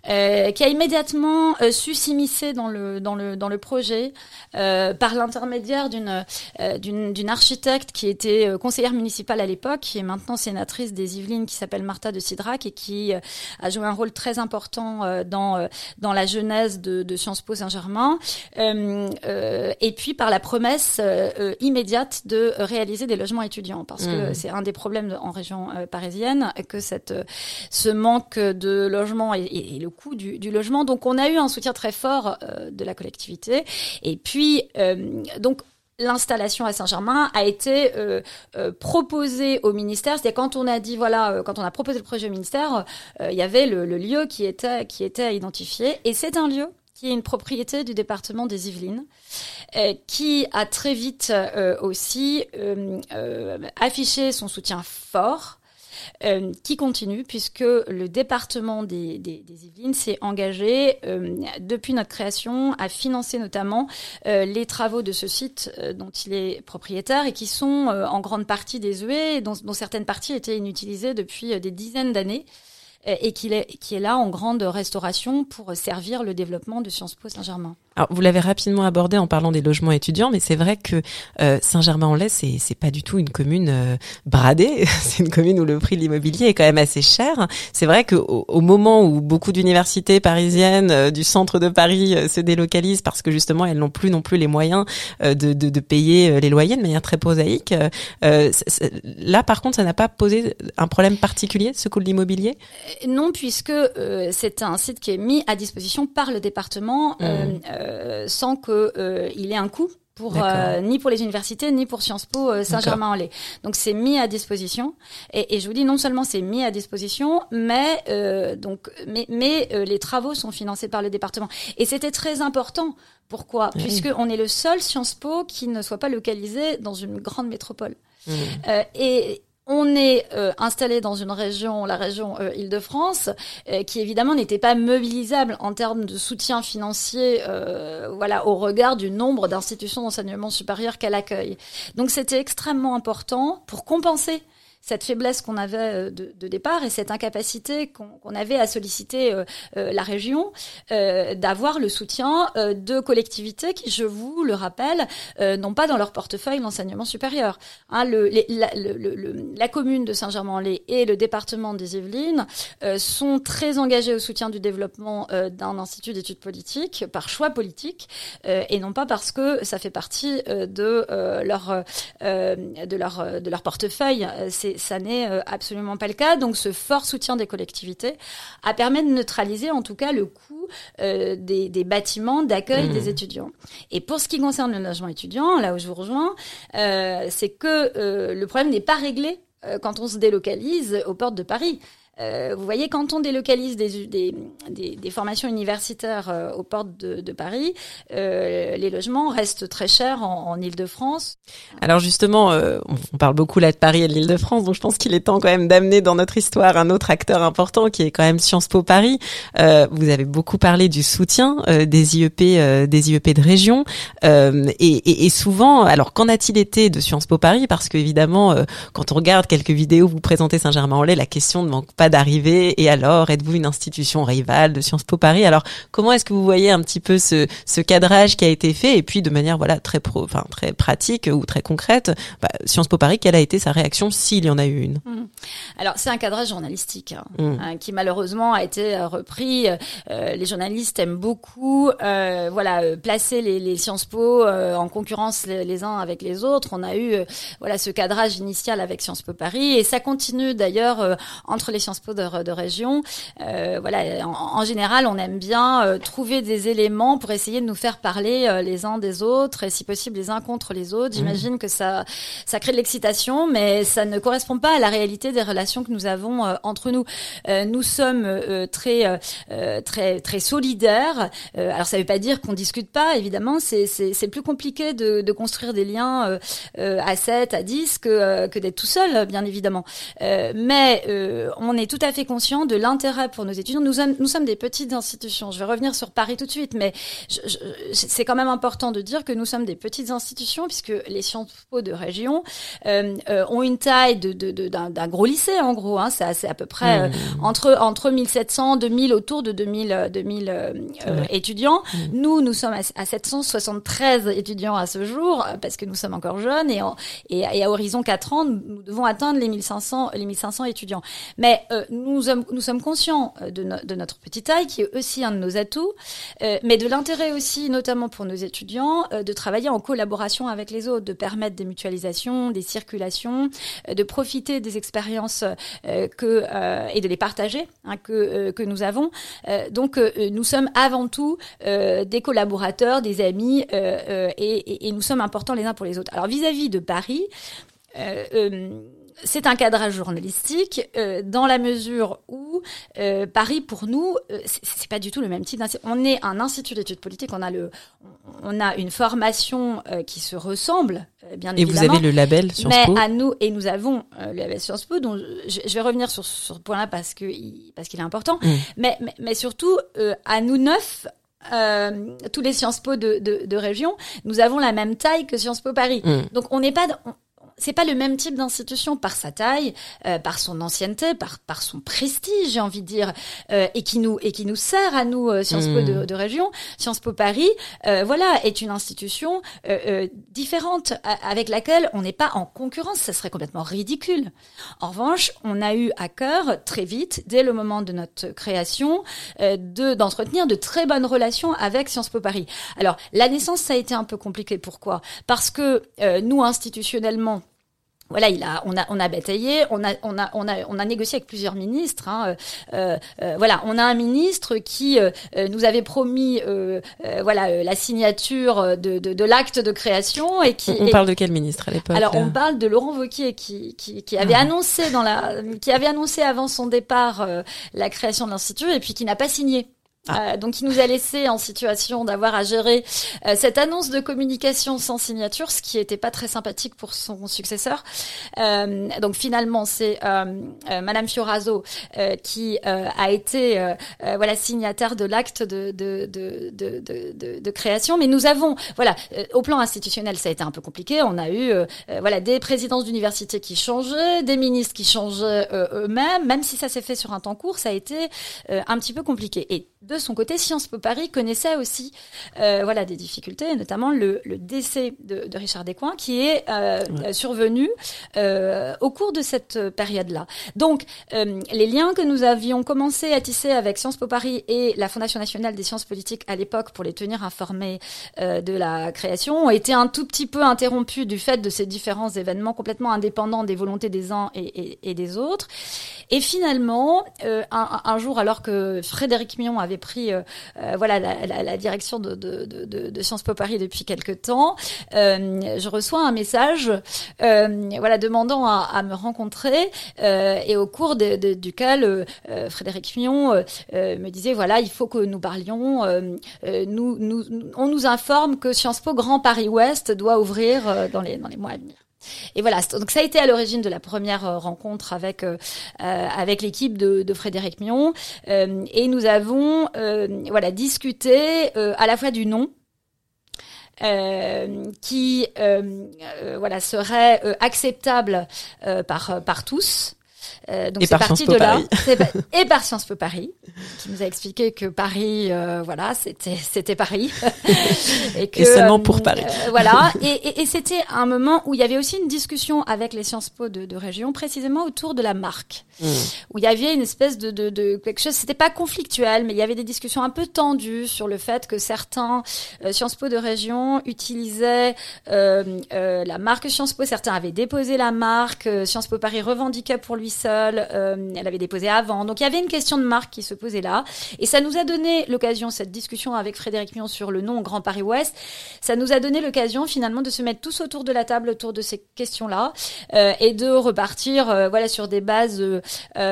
Euh, qui a immédiatement euh, su s'immiscer dans le dans le dans le projet euh, par l'intermédiaire d'une euh, d'une architecte qui était conseillère municipale à l'époque, qui est maintenant sénatrice des Yvelines, qui s'appelle Martha de Sidrac et qui a joué un rôle très important dans dans la genèse de, de Sciences Po Saint-Germain, et puis par la promesse immédiate de réaliser des logements étudiants, parce que mmh. c'est un des problèmes en région parisienne que cette ce manque de logements et, le coût du, logement. Donc on a eu un soutien très fort euh, de la collectivité. Et puis euh, donc l'installation à Saint-Germain a été euh, proposée au ministère. C'est quand on a dit voilà, quand on a proposé le projet au ministère, il y avait le, le, lieu qui était qui était identifié et c'est un lieu qui est une propriété du département des Yvelines, qui a très vite aussi affiché son soutien fort euh, qui continue puisque le département des, Yvelines s'est engagé euh, depuis notre création à financer notamment euh, les travaux de ce site dont il est propriétaire et qui sont en grande partie désuets, dont, dont certaines parties étaient inutilisées depuis des dizaines d'années et qui est, qui est là en grande restauration pour servir le développement de Sciences Po Saint-Germain. Alors, vous l'avez rapidement abordé en parlant des logements étudiants, mais c'est vrai que euh, Saint-Germain-en-Laye, c'est c'est pas du tout une commune euh, bradée. c'est une commune où le prix de l'immobilier est quand même assez cher. C'est vrai que au, moment où beaucoup d'universités parisiennes euh, du centre de Paris se délocalisent parce que justement elles n'ont plus non plus les moyens de, de, de, payer les loyers de manière très prosaïque, là par contre, ça n'a pas posé un problème particulier ce coût de l'immobilier? Non, puisque c'est un site qui est mis à disposition par le département. Mmh. Euh, sans que euh, il ait un coût pour euh, ni pour les universités ni pour Sciences Po Saint-Germain-en-Laye. Donc c'est mis à disposition et, et, je vous dis non seulement c'est mis à disposition, mais donc mais mais les travaux sont financés par le département et c'était très important. Pourquoi? Puisque on est le seul Sciences Po qui ne soit pas localisé dans une grande métropole. Mmh. et on est euh, installé dans une région, la région euh, Île-de-France, euh, qui évidemment n'était pas mobilisable en termes de soutien financier, voilà, au regard du nombre d'institutions d'enseignement supérieur qu'elle accueille. Donc c'était extrêmement important pour compenser cette faiblesse qu'on avait euh, de, de, départ et cette incapacité qu'on avait à solliciter euh, euh, la région d'avoir le soutien de collectivités qui, je vous le rappelle, n'ont pas dans leur portefeuille l'enseignement supérieur. Hein, le, la, le, la, commune de Saint-Germain-en-Laye et le département des Yvelines sont très engagés au soutien du développement d'un institut d'études politiques par choix politique et non pas parce que ça fait partie de leur de leur de leur portefeuille. Ça n'est euh, absolument pas le cas. Donc ce fort soutien des collectivités a permis de neutraliser en tout cas le coût euh, des, des, bâtiments d'accueil des mmh. étudiants. Et pour ce qui concerne le logement étudiant, là où je vous rejoins, euh, c'est que euh, le problème n'est pas réglé quand on se délocalise aux portes de Paris. Euh, vous voyez, quand on délocalise des, des, des, des formations universitaires euh, aux portes de, de Paris, euh, les logements restent très chers en, en Ile-de-France. Alors justement, euh, on parle beaucoup là de Paris et de l'Île-de-France, donc je pense qu'il est temps quand même d'amener dans notre histoire un autre acteur important qui est quand même Sciences Po Paris. Euh, vous avez beaucoup parlé du soutien des IEP, des IEP de région, et, et, et, souvent, alors qu'en a-t-il été de Sciences Po Paris? Parce qu'évidemment, quand on regarde quelques vidéos, vous présentez Saint-Germain-en-Laye, la question ne manque pas d'arriver Et alors, êtes-vous une institution rivale de Sciences Po Paris? Alors, comment est-ce que vous voyez un petit peu ce, ce cadrage qui a été fait Et puis, de manière voilà très pro, enfin très pratique ou très concrète, bah, Sciences Po Paris, quelle a été sa réaction s'il y en a eu une? Mmh. Alors, c'est un cadrage journalistique hein, mmh. hein, qui malheureusement a été euh, repris. Euh, les journalistes aiment beaucoup, euh, voilà, placer les, les Sciences Po euh, en concurrence les, les, uns avec les autres. On a eu, voilà, ce cadrage initial avec Sciences Po Paris et ça continue d'ailleurs entre les Sciences Sciences Po de, de région, voilà, en, général, on aime bien trouver des éléments pour essayer de nous faire parler les uns des autres et si possible les uns contre les autres. Mmh. J'imagine que ça ça crée de l'excitation, mais ça ne correspond pas à la réalité des relations que nous avons entre nous. nous sommes très très très solidaires. alors ça ne veut pas dire qu'on discute pas, évidemment. C'est c'est plus compliqué de, de construire des liens à 7, à 10 que que d'être tout seul, bien évidemment. mais on est tout à fait conscient de l'intérêt pour nos étudiants. Nous sommes nous sommes des petites institutions. Je vais revenir sur Paris tout de suite, mais c'est quand même important de dire que nous sommes des petites institutions puisque les Sciences Po de région euh, euh, ont une taille de, d'un, d'un gros lycée en gros. Hein, c'est, à peu près euh, mmh. entre entre 1700, 2000, autour de 2000 2000 étudiants. Mmh. Nous, nous sommes à, 773 étudiants à ce jour parce que nous sommes encore jeunes et, et, et, à horizon 4 ans, nous devons atteindre les 1500 les 1500 étudiants. Mais nous sommes nous sommes conscients de, de notre petite taille qui est aussi un de nos atouts, mais de l'intérêt aussi, notamment pour nos étudiants, de travailler en collaboration avec les autres, de permettre des mutualisations, des circulations, euh, de profiter des expériences euh, euh, et de les partager hein, que nous avons. donc nous sommes avant tout des collaborateurs, des amis et, nous sommes importants les uns pour les autres. Alors vis-à-vis -vis de Paris c'est un cadrage journalistique euh, dans la mesure où euh, Paris pour nous euh, c'est pas du tout le même type on est un institut d'études politiques on a le on a une formation qui se ressemble bien et évidemment et vous avez le label Sciences mais Po à nous et nous avons le label Sciences Po dont je, vais revenir sur, sur ce point-là parce que parce qu'il est important mmh. mais, mais, mais surtout à nous neuf euh, tous les Sciences Po de, de, de, région, nous avons la même taille que Sciences Po Paris. Mmh. Donc on n'est pas, c'est pas le même type d'institution par sa taille, euh, par son ancienneté, par par son prestige, j'ai envie de dire, euh, et qui nous et qui nous sert à nous euh, Sciences Po de, hmm. de, région. Sciences Po Paris, euh, voilà, est une institution euh, différente avec laquelle on n'est pas en concurrence. Ça serait complètement ridicule. En revanche, on a eu à cœur très vite, dès le moment de notre création, de d'entretenir de très bonnes relations avec Sciences Po Paris. Alors la naissance, ça a été un peu compliqué. Pourquoi? Parce que nous institutionnellement voilà, il a, on a, on a bataillé, on a, on a, on a, on a négocié avec plusieurs ministres. Hein, euh, euh, voilà, on a un ministre qui euh, nous avait promis, voilà, la signature de, de, de l'acte de création et qui. On, parle de quel ministre à l'époque Alors, on parle de Laurent Wauquiez qui, qui, qui avait ah. annoncé dans la, qui avait annoncé avant son départ la création de l'institut et puis qui n'a pas signé. Ah. Euh, donc il nous a laissé en situation d'avoir à gérer euh, cette annonce de communication sans signature, ce qui n'était pas très sympathique pour son successeur. Euh, donc finalement c'est Madame Fioraso qui a été voilà signataire de l'acte de de, de, de, de, création. Mais nous avons voilà au plan institutionnel ça a été un peu compliqué. On a eu voilà des présidences d'université qui changeaient, des ministres qui changeaient eux-mêmes. Même si ça s'est fait sur un temps court, ça a été un petit peu compliqué. Et de son côté, Sciences Po Paris connaissait aussi euh, voilà des difficultés, notamment le, le décès de, de, Richard Descoings qui est euh, survenu euh, au cours de cette période-là. Donc, les liens que nous avions commencé à tisser avec Sciences Po Paris et la Fondation nationale des sciences politiques à l'époque pour les tenir informés de la création ont été un tout petit peu interrompus du fait de ces différents événements complètement indépendants des volontés des uns et, et, et des autres. Et finalement, un, un, jour, alors que Frédéric Mion avait euh, euh, voilà la, direction de, de, Sciences Po Paris depuis quelque temps. Euh, je reçois un message voilà demandant à, me rencontrer et au cours duquel Frédéric Mion me disait voilà il faut que nous parlions. nous, nous, on nous informe que Sciences Po Grand Paris Ouest doit ouvrir dans les dans les mois à venir. Et voilà, donc ça a été à l'origine de la première euh, rencontre avec euh, euh, avec l'équipe de, de, Frédéric Mion, et nous avons voilà discuté à la fois du nom. qui voilà serait acceptable par par tous euh, donc c'est parti de là. et par Sciences Po Paris, qui nous a expliqué que Paris, euh, voilà, c'était c'était Paris. et, que, seulement pour Paris. Euh, voilà. Et, et, et c'était un moment où il y avait aussi une discussion avec les Sciences Po de, de région, précisément autour de la marque, hmm. où il y avait une espèce de, de, de quelque chose. C'était pas conflictuel, mais il y avait des discussions un peu tendues sur le fait que certains Sciences Po de région utilisaient la marque Sciences Po. Certains avaient déposé la marque. Sciences Po Paris revendiquait pour lui seul l'école, elle avait déposé avant. Donc il y avait une question de marque qui se posait là. Et ça nous a donné l'occasion, cette discussion avec Frédéric Mion sur le nom Grand Paris Ouest, ça nous a donné l'occasion finalement de se mettre tous autour de la table autour de ces questions-là et de repartir voilà sur des bases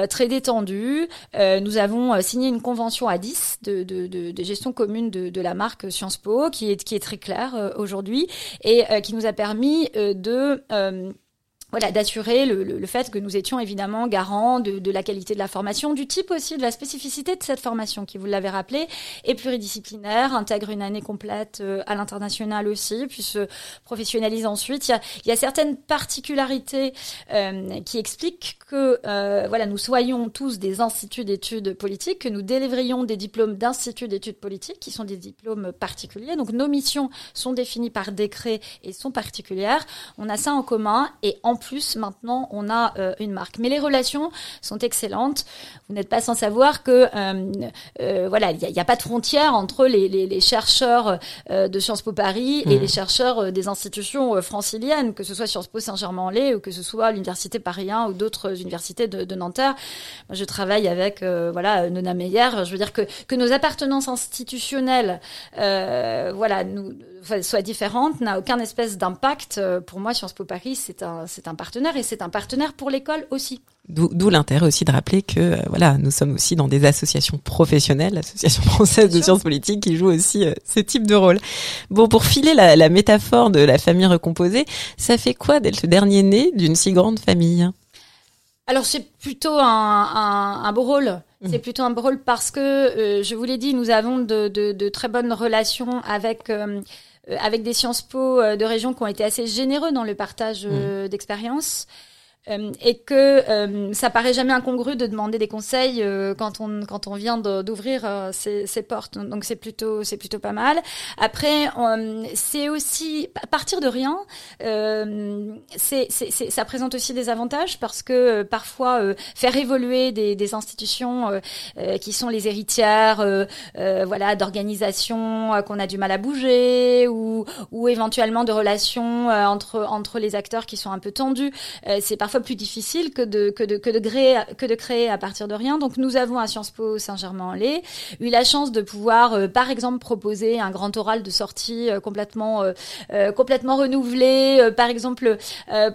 très détendues. nous avons signé une convention à 10 de, de, de, de gestion commune de, de, la marque Sciences Po qui est, qui est très claire aujourd'hui et qui nous a permis de voilà, d'assurer le, le, fait que nous étions évidemment garants de, de, la qualité de la formation, du type aussi de la spécificité de cette formation qui, vous l'avez rappelé, est pluridisciplinaire, intègre une année complète euh, à l'international aussi, puis se professionnalise ensuite. Il y a, il y a certaines particularités euh, qui expliquent que euh, voilà, nous soyons tous des instituts d'études politiques, que nous délivrions des diplômes d'instituts d'études politiques, qui sont des diplômes particuliers. Donc nos missions sont définies par décret et sont particulières. On a ça en commun et en plus, maintenant, on a euh, une marque. Mais les relations sont excellentes. Vous n'êtes pas sans savoir que euh, euh, voilà, il n'y a, pas de frontière entre les, les, les chercheurs de Sciences Po Paris et mmh. les chercheurs des institutions franciliennes, que ce soit Sciences Po Saint-Germain-en-Laye ou que ce soit l'université Paris 1 ou d'autres universités de, de, Nanterre. Moi, je travaille avec voilà Nona Meyer. Je veux dire que que nos appartenances institutionnelles, voilà, nous soit différente n'a aucun espèce d'impact. Pour moi, Sciences Po Paris, c'est un, c'est un partenaire et c'est un partenaire pour l'école aussi. D'où l'intérêt aussi de rappeler que euh, voilà, nous sommes aussi dans des associations professionnelles, l'association française de sciences politiques qui joue aussi euh, ce type de rôle. Bon, pour filer la, la, métaphore de la famille recomposée, ça fait quoi d'être le dernier né d'une si grande famille? Alors c'est plutôt un, un, un, beau rôle. Mmh. C'est plutôt un beau rôle parce que, euh, je vous l'ai dit, nous avons de, de, de, très bonnes relations avec avec des Sciences Po euh, de région qui ont été assez généreux dans le partage euh, mmh. d'expériences. Euh, et que euh, ça paraît jamais incongru de demander des conseils euh, quand on quand on vient d'ouvrir ses, ses, portes. Donc c'est plutôt c'est plutôt pas mal. Après c'est aussi partir de rien. c'est ça présente aussi des avantages parce que parfois faire évoluer des, des institutions qui sont les héritières, voilà, d'organisations qu'on a du mal à bouger ou ou éventuellement de relations entre entre les acteurs qui sont un peu tendus. c'est parfois plus difficile que de, que de, que de, créer, que de créer à partir de rien. Donc nous avons à Sciences Po Saint-Germain-en-Laye eu la chance de pouvoir, euh, par exemple, proposer un grand oral de sortie euh, complètement, euh, complètement renouvelé. par exemple,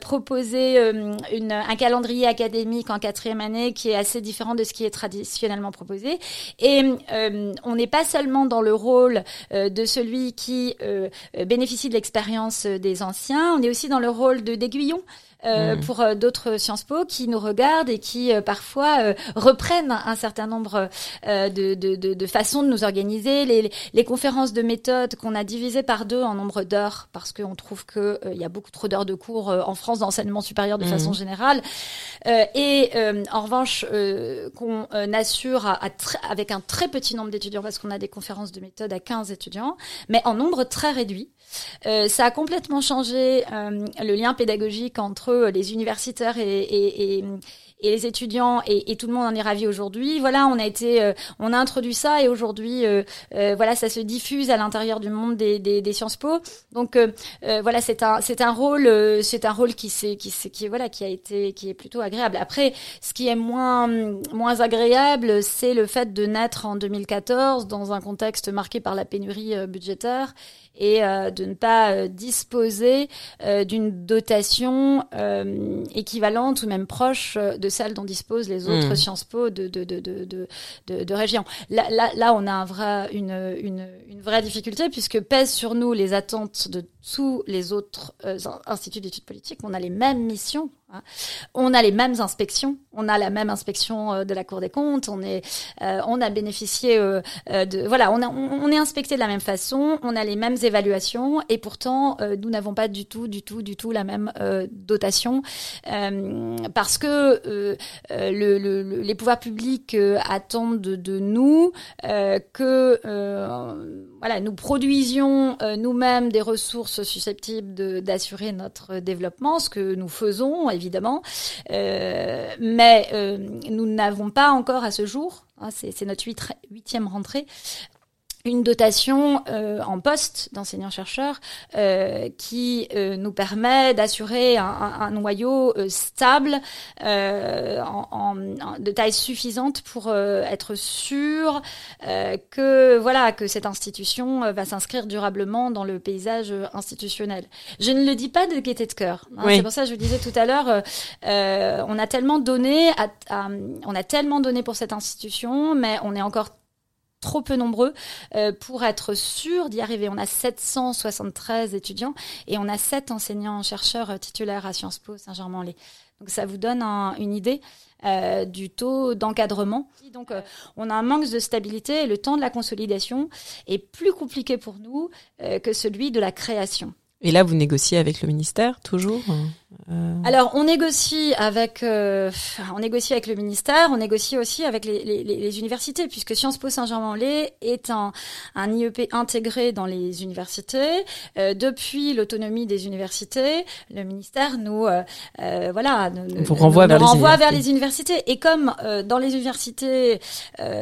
proposer un calendrier académique en quatrième année qui est assez différent de ce qui est traditionnellement proposé. Et on n'est pas seulement dans le rôle de celui qui bénéficie de l'expérience des anciens, on est aussi dans le rôle de d'aiguillon. Euh, mm. pour euh, d'autres Sciences Po qui nous regardent et qui euh, parfois reprennent un certain nombre de, de, de, de, façons de nous organiser. Les, les conférences de méthode qu'on a divisées par deux en nombre d'heures parce qu'on trouve qu'il il y a beaucoup trop d'heures de cours en France d'enseignement supérieur de mm. façon générale. et en revanche, qu'on assure à, avec un très petit nombre d'étudiants parce qu'on a des conférences de méthode à 15 étudiants, mais en nombre très réduit. Ça a complètement changé le lien pédagogique entre les universitaires et, les étudiants et, tout le monde en est ravi aujourd'hui. Voilà, on a été, euh, on a introduit ça et aujourd'hui, euh, euh, voilà, ça se diffuse à l'intérieur du monde des, des, des Sciences Po. Donc voilà, c'est un, c'est un rôle, c'est un rôle qui s'est, qui s'est, qui voilà, qui a été, qui est plutôt agréable. Après, ce qui est moins, moins agréable, c'est le fait de naître en 2014 dans un contexte marqué par la pénurie budgétaire et euh, de ne pas euh, disposer euh, d'une dotation équivalente ou même proche de celle dont disposent les autres mmh. Sciences Po de, de, de, de, de, de région. Là, là, là, on a un vrai, une, une, une vraie difficulté puisque pèsent sur nous les attentes de tous les autres instituts d'études politiques. On a les mêmes missions. On a les mêmes inspections, on a la même inspection euh, de la Cour des comptes, on est, euh, on a bénéficié euh, de, voilà, on, on, est inspecté de la même façon, on a les mêmes évaluations. Et pourtant nous n'avons pas du tout, du tout, du tout la même dotation. Parce que le, les pouvoirs publics attendent de, de nous que voilà, nous produisions nous-mêmes des ressources susceptibles d'assurer notre développement, ce que nous faisons évidemment. Euh, mais euh, nous n'avons pas encore à ce jour, hein, c'est notre huitième rentrée, une dotation euh, en poste d'enseignants-chercheurs euh, qui euh, nous permet d'assurer un, un, noyau stable en, en, de taille suffisante pour être sûr que voilà que cette institution va s'inscrire durablement dans le paysage institutionnel. Je ne le dis pas de gaieté de cœur. Hein, C'est pour ça que je vous disais tout à l'heure, on a tellement donné, à, on a tellement donné pour cette institution, mais on est encore trop peu nombreux euh, pour être sûr d'y arriver. On a 773 étudiants et on a 7 enseignants-chercheurs titulaires à Sciences Po Saint-Germain-en-Laye. Donc ça vous donne une idée euh, du taux d'encadrement. Donc euh, on a un manque de stabilité et le temps de la consolidation est plus compliqué pour nous que celui de la création. Et là, vous négociez avec le ministère toujours? Alors, on négocie avec, euh, on négocie avec le ministère, on négocie aussi avec les, les, les universités, puisque Sciences Po Saint-Germain-en-Laye est un, un IEP intégré dans les universités. Euh, depuis l'autonomie des universités, le ministère nous, euh, euh, voilà, nous, vous renvoie, vers, les vers, les universités. Et comme dans les universités,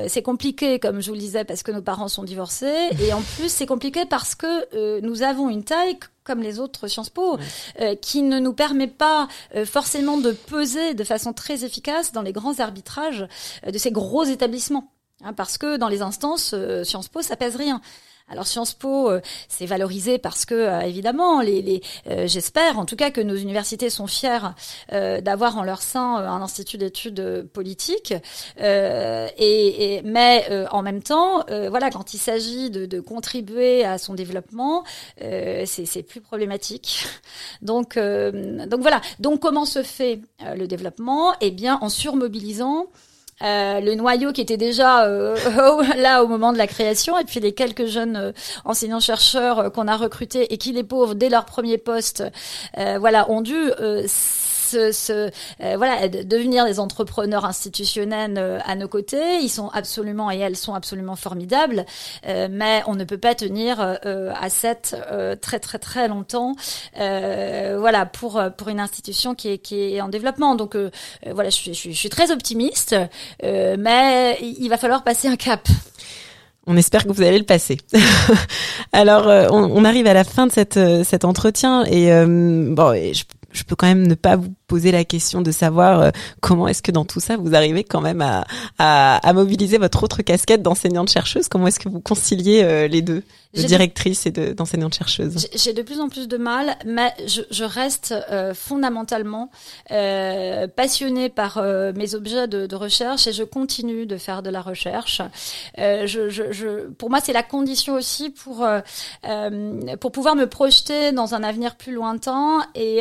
c'est compliqué, comme je vous le disais, parce que nos parents sont divorcés, et en plus c'est compliqué parce que nous avons une taille comme les autres Sciences Po, euh, qui ne nous permet pas euh, forcément de peser de façon très efficace dans les grands arbitrages euh, de ces gros établissements. Hein, parce que dans les instances, Sciences Po, ça pèse rien. Alors Sciences Po, euh, c'est valorisé parce que euh, évidemment, les, les euh, j'espère en tout cas que nos universités sont fières d'avoir en leur sein un institut d'études politiques. Et, mais en même temps, voilà, quand il s'agit de, de, contribuer à son développement, c'est plus problématique. Donc, donc voilà. Donc comment se fait le développement? Eh bien, en surmobilisant euh, le noyau qui était déjà euh, là au moment de la création, et puis les quelques jeunes euh, enseignants-chercheurs qu'on a recrutés et qui, les pauvres, dès leur premier poste, voilà, ont dû se, euh, voilà, devenir des entrepreneurs institutionnels euh, à nos côtés. Ils sont absolument et elles sont absolument formidables, euh, mais on ne peut pas tenir à 7 très très très longtemps. voilà, pour pour une institution qui est qui est en développement. Donc voilà, je suis, je suis, très optimiste, mais il va falloir passer un cap. On espère que vous allez le passer. Alors, on, arrive à la fin de cette, cet entretien et bon, je peux quand même ne pas vous poser la question de savoir euh, comment est-ce que dans tout ça vous arrivez quand même à, à, à mobiliser votre autre casquette d'enseignante chercheuse. Comment est-ce que vous conciliez euh, les deux, de directrice et d'enseignante chercheuse J'ai de plus en plus de mal, mais je, je reste euh, fondamentalement euh, passionnée par mes objets de, de, recherche et je continue de faire de la recherche. Je, je, je, pour moi, c'est la condition aussi pour pour pouvoir me projeter dans un avenir plus lointain et,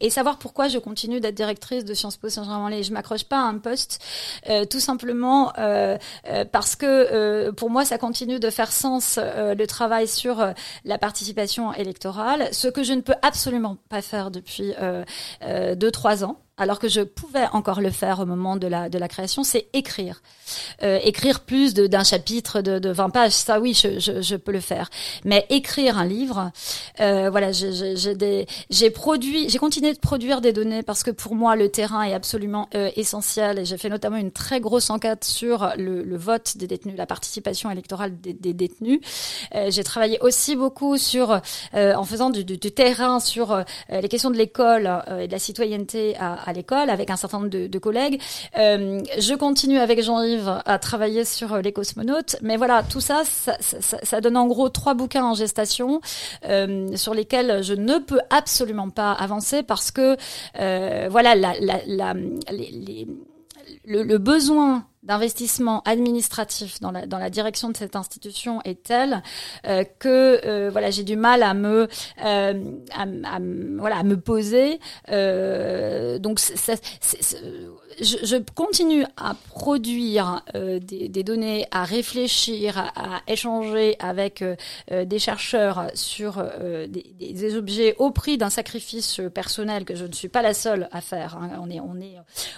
et savoir pourquoi je continue d'être directrice de Sciences Po Saint-Germain-en-Laye. Je m'accroche pas à un poste, euh, tout simplement euh, euh, parce que pour moi, ça continue de faire sens le travail sur la participation électorale, ce que je ne peux absolument pas faire depuis deux trois ans alors que je pouvais encore le faire au moment de la, de la création, c'est écrire. Euh, écrire plus d'un chapitre de, de 20 pages, ça oui, je, je, je, peux le faire. Mais écrire un livre, euh, voilà, j'ai produit, j'ai continué de produire des données parce que pour moi, le terrain est absolument euh, essentiel et j'ai fait notamment une très grosse enquête sur le, le, vote des détenus, la participation électorale des, des détenus. Euh, j'ai travaillé aussi beaucoup sur, euh, en faisant du, du, du terrain sur euh, les questions de l'école et de la citoyenneté à, à l'école avec un certain nombre de, de collègues. Euh, je continue avec Jean-Yves à travailler sur euh, les cosmonautes, mais voilà, tout ça ça, ça, ça, donne en gros trois bouquins en gestation euh, sur lesquels je ne peux absolument pas avancer parce que euh, voilà, la, la, la, les, les, le, le besoin d'investissement administratif dans la, dans la direction de cette institution est telle euh, que euh, voilà j'ai du mal à me euh, à, à, voilà à me poser euh, donc ça, je, je, continue à produire euh, des, des, données à réfléchir à, échanger avec euh, des chercheurs sur des, des, objets au prix d'un sacrifice personnel que je ne suis pas la seule à faire hein. on est on est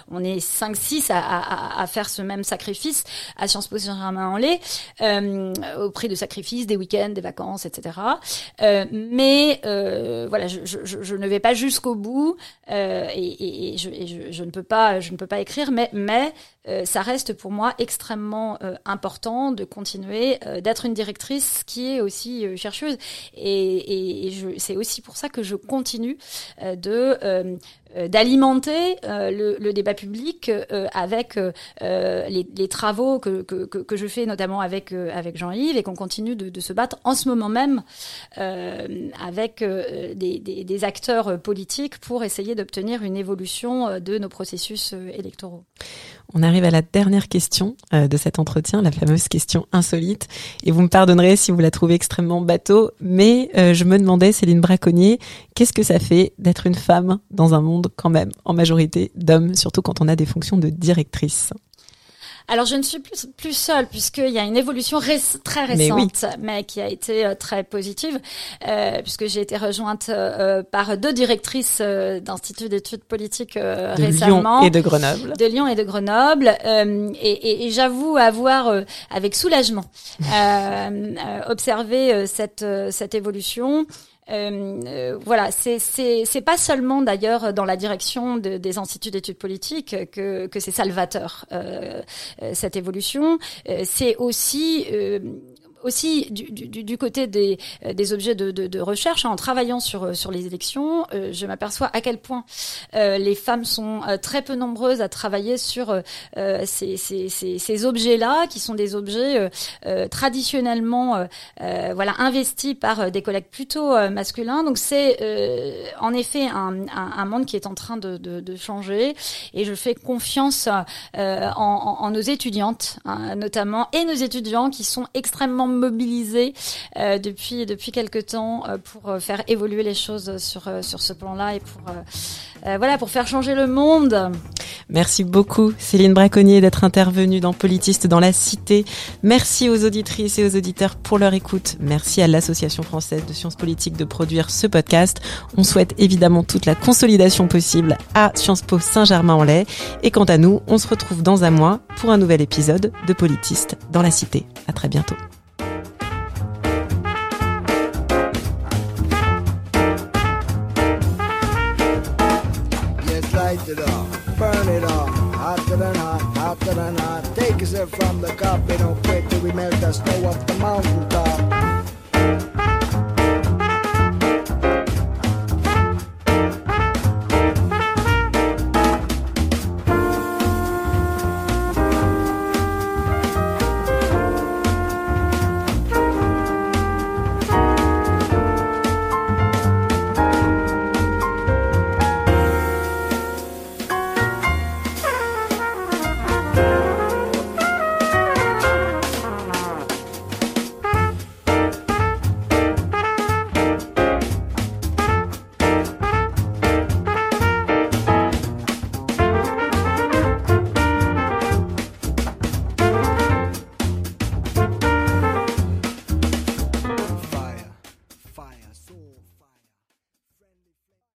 on est 5 6 à, à, à faire ce même même sacrifices à Sciences Po Saint-Germain-en-Laye, euh, au prix de sacrifices, des week-ends, des vacances, etc. Euh, mais euh, voilà, je, ne vais pas jusqu'au bout et, je, et je, ne peux pas, je ne peux pas écrire, mais mais ça reste pour moi extrêmement important de continuer d'être une directrice qui est aussi chercheuse. Et c'est aussi pour ça que je continue de d'alimenter le, le, débat public avec les, travaux que, que, que, je fais notamment avec avec Jean-Yves et qu'on continue de, se battre en ce moment même avec des, des, acteurs politiques pour essayer d'obtenir une évolution de nos processus électoraux. On arrive à la dernière question euh, de cet entretien, la fameuse question insolite. Et vous me pardonnerez si vous la trouvez extrêmement bateau, mais euh, je me demandais, Céline Braconnier, qu'est-ce que ça fait d'être une femme dans un monde quand même en majorité d'hommes, surtout quand on a des fonctions de directrice? Alors je ne suis plus, plus seule puisqu'il y a une évolution très récente, mais, qui a été euh, très positive, euh, puisque j'ai été rejointe euh, par deux directrices euh, d'instituts d'études politiques de récemment. Lyon et de Grenoble. De Lyon et de Grenoble. et, et, et j'avoue avoir, avec soulagement, observé cette, cette évolution. Euh, euh, voilà, c'est pas seulement d'ailleurs dans la direction de, des instituts d'études politiques que que c'est salvateur euh, euh cette évolution. c'est aussi aussi du, du, du, côté des, euh, des objets de, de, de recherche, hein, en travaillant sur, euh, sur les élections, euh, je m'aperçois à quel point euh, les femmes sont très peu nombreuses à travailler sur ces, ces, ces, ces objets-là, qui sont des objets traditionnellement voilà investis par des collègues plutôt masculins. Donc c'est en effet un, un, un, monde qui est en train de, de, de changer, et je fais confiance en, en, en, nos étudiantes, hein, notamment, et nos étudiants qui sont extrêmement mobilisés euh, depuis depuis quelque temps euh, pour euh, faire évoluer les choses sur sur ce plan-là et pour voilà pour faire changer le monde. Merci beaucoup Céline Braconnier d'être intervenue dans Politiste dans la Cité. Merci aux auditrices et aux auditeurs pour leur écoute. Merci à l'Association française de sciences politiques de produire ce podcast. On souhaite évidemment toute la consolidation possible à Sciences Po Saint-Germain-en-Laye. Et quant à nous, on se retrouve dans un mois pour un nouvel épisode de Politiste dans la Cité. À très bientôt. Light it up, burn it up, hotter than hot, hotter than hot. Take a sip from the cup, it don't quit till we melt the snow off the mountain top.